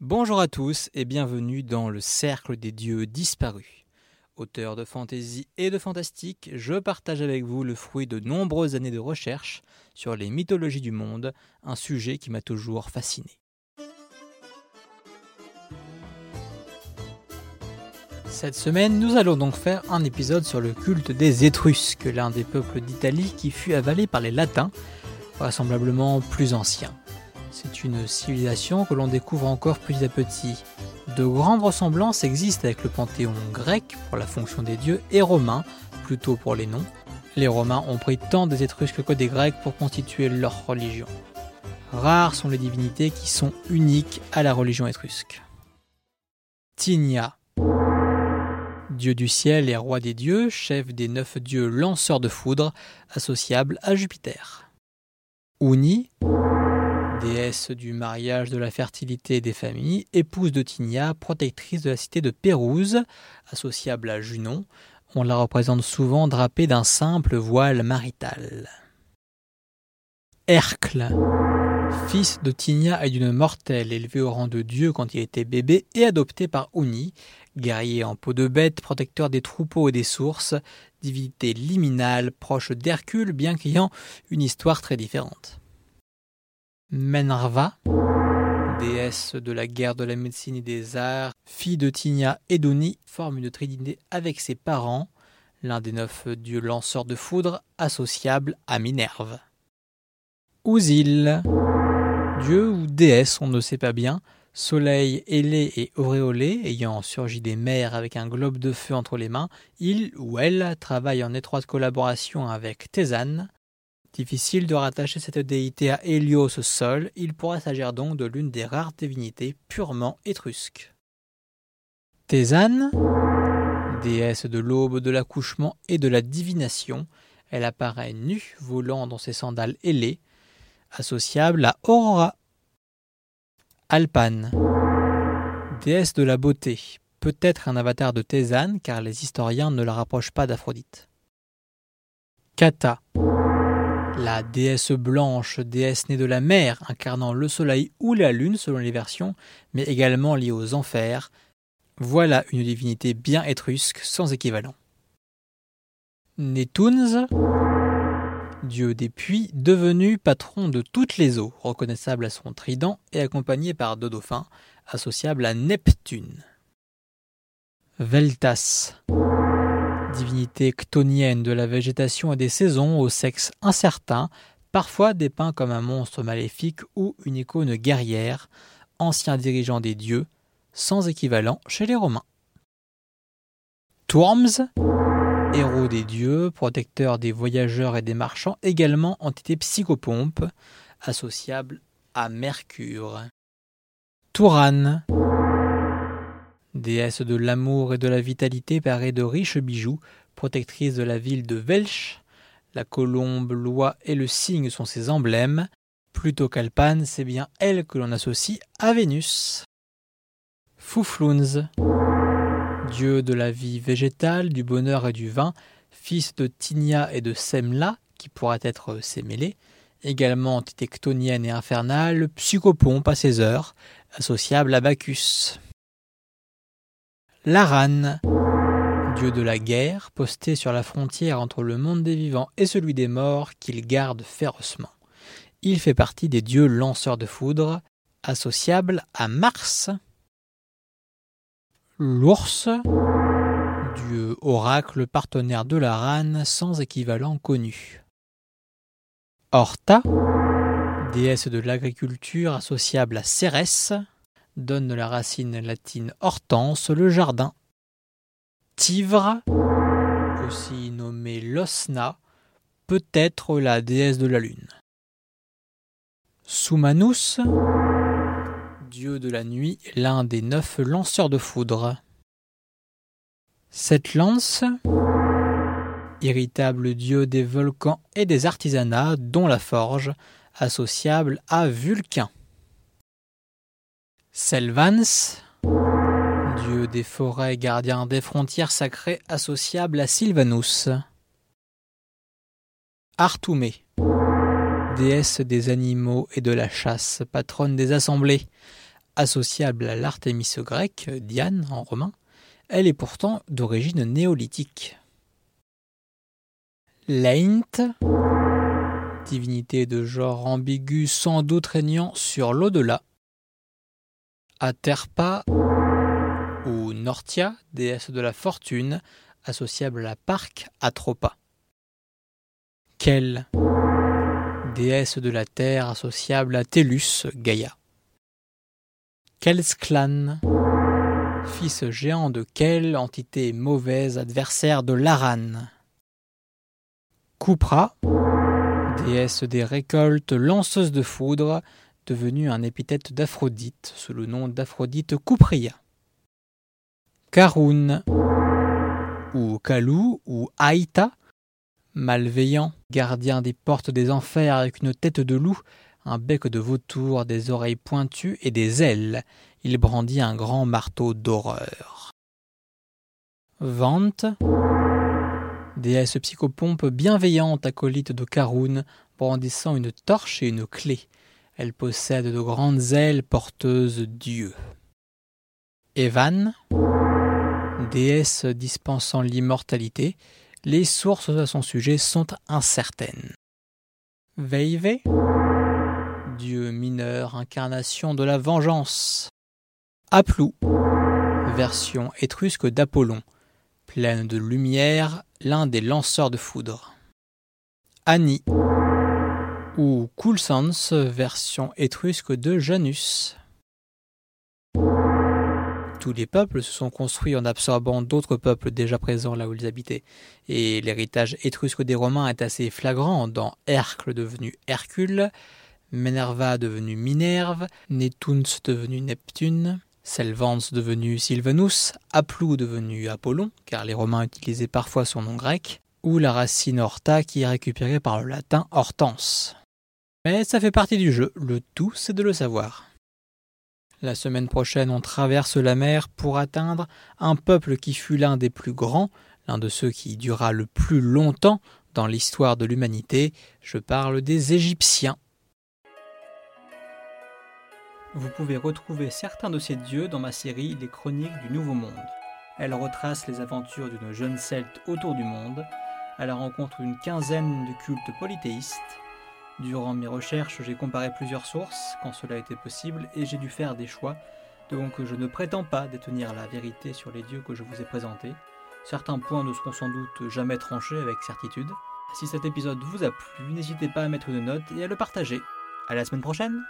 Bonjour à tous et bienvenue dans le Cercle des Dieux disparus. Auteur de fantaisie et de fantastique, je partage avec vous le fruit de nombreuses années de recherche sur les mythologies du monde, un sujet qui m'a toujours fasciné. Cette semaine, nous allons donc faire un épisode sur le culte des Étrusques, l'un des peuples d'Italie qui fut avalé par les Latins, vraisemblablement plus anciens. C'est une civilisation que l'on découvre encore petit à petit. De grandes ressemblances existent avec le panthéon grec pour la fonction des dieux et romain plutôt pour les noms. Les Romains ont pris tant des Étrusques que des Grecs pour constituer leur religion. Rares sont les divinités qui sont uniques à la religion étrusque. Tinia, dieu du ciel et roi des dieux, chef des neuf dieux lanceurs de foudre, associable à Jupiter. Uni, déesse du mariage, de la fertilité et des familles, épouse de Tinia, protectrice de la cité de Pérouse, associable à Junon. On la représente souvent drapée d'un simple voile marital. Hercle, fils de Tinia et d'une mortelle, élevé au rang de dieu quand il était bébé et adopté par Uni, guerrier en peau de bête, protecteur des troupeaux et des sources, divinité liminale proche d'Hercule bien qu'ayant une histoire très différente. Menarva, déesse de la guerre de la médecine et des arts, fille de Tinia et d'Uni, forme une trinité avec ses parents, l'un des neuf dieux lanceurs de foudre, associable à Minerve. Ousil, dieu ou déesse, on ne sait pas bien, soleil ailé et auréolé, ayant surgi des mers avec un globe de feu entre les mains, il ou elle travaille en étroite collaboration avec Thésane, Difficile de rattacher cette déité à Hélios seul, il pourrait s'agir donc de l'une des rares divinités purement étrusques. Thésane, déesse de l'aube, de l'accouchement et de la divination, elle apparaît nue, volant dans ses sandales ailées, associable à Aurora. Alpane, déesse de la beauté, peut-être un avatar de Thésane car les historiens ne la rapprochent pas d'Aphrodite. Kata, la déesse blanche, déesse née de la mer, incarnant le soleil ou la lune selon les versions, mais également liée aux enfers. Voilà une divinité bien étrusque sans équivalent. Netuns, dieu des puits, devenu patron de toutes les eaux, reconnaissable à son trident et accompagné par deux dauphins, associable à Neptune. Veltas, divinité ctonienne de la végétation et des saisons au sexe incertain, parfois dépeint comme un monstre maléfique ou une icône guerrière, ancien dirigeant des dieux, sans équivalent chez les Romains. Tourms, héros des dieux, protecteur des voyageurs et des marchands, également entité psychopompe, associable à Mercure. Touran, déesse de l'amour et de la vitalité parée de riches bijoux, protectrice de la ville de Welch. La colombe, l'oie et le cygne sont ses emblèmes. Plutôt qu'Alpane, c'est bien elle que l'on associe à Vénus. Fouflouns, dieu de la vie végétale, du bonheur et du vin, fils de Tinia et de Semla, qui pourrait être Sémélé, également tectonienne et infernale, psychopompe à ses heures, associable à Bacchus. Laran, dieu de la guerre, posté sur la frontière entre le monde des vivants et celui des morts, qu'il garde férocement. Il fait partie des dieux lanceurs de foudre, associables à Mars. L'ours, dieu oracle partenaire de Laran, sans équivalent connu. Horta, déesse de l'agriculture associable à Cérès, donne la racine latine hortense, le jardin. Tivre, aussi nommée Losna, peut être la déesse de la lune. Soumanus, dieu de la nuit, l'un des neuf lanceurs de foudre. Cette lance, irritable dieu des volcans et des artisanats, dont la forge, associable à Vulcain. Selvans, dieu des forêts, gardien des frontières sacrées associable à Sylvanus. Artoumé, déesse des animaux et de la chasse, patronne des assemblées, associable à l'Artémis grecque, Diane en romain, elle est pourtant d'origine néolithique. Leint, divinité de genre ambigu sans doute régnant sur l'au-delà. Aterpa ou Nortia, déesse de la fortune, associable à la parc Atropa. Kel, déesse de la terre associable à Tellus, Gaïa. Kelsklan, fils géant de Kel, entité mauvaise, adversaire de Laran. Kupra, déesse des récoltes, lanceuse de foudre, devenue un épithète d'Aphrodite sous le nom d'Aphrodite Kupria. Karun, ou Kalou, ou Aïta, malveillant, gardien des portes des enfers avec une tête de loup, un bec de vautour, des oreilles pointues et des ailes. Il brandit un grand marteau d'horreur. Vente, déesse psychopompe bienveillante acolyte de Karun, brandissant une torche et une clé. Elle possède de grandes ailes porteuses d'yeux. Evan, déesse dispensant l'immortalité, les sources à son sujet sont incertaines. Veive, dieu mineur, incarnation de la vengeance. Aplou, version étrusque d'Apollon, pleine de lumière, l'un des lanceurs de foudre. Ani, ou Coulsans, version étrusque de Janus. Tous les peuples se sont construits en absorbant d'autres peuples déjà présents là où ils habitaient, et l'héritage étrusque des Romains est assez flagrant dans Hercle devenu Hercule, Minerva devenu Minerve, Netuns devenu Neptune, Selvans devenu Sylvanus, Aplou devenu Apollon, car les Romains utilisaient parfois son nom grec, ou la racine horta qui est récupérée par le latin hortense. Mais ça fait partie du jeu, le tout c'est de le savoir. La semaine prochaine, on traverse la mer pour atteindre un peuple qui fut l'un des plus grands, l'un de ceux qui dura le plus longtemps dans l'histoire de l'humanité. Je parle des Égyptiens. Vous pouvez retrouver certains de ces dieux dans ma série Les Chroniques du Nouveau Monde. Elle retrace les aventures d'une jeune celte autour du monde, à la rencontre d'une quinzaine de cultes polythéistes Durant mes recherches, j'ai comparé plusieurs sources quand cela était possible et j'ai dû faire des choix, donc je ne prétends pas détenir la vérité sur les dieux que je vous ai présentés. Certains points ne seront sans doute jamais tranchés avec certitude. Si cet épisode vous a plu, n'hésitez pas à mettre une note et à le partager. À la semaine prochaine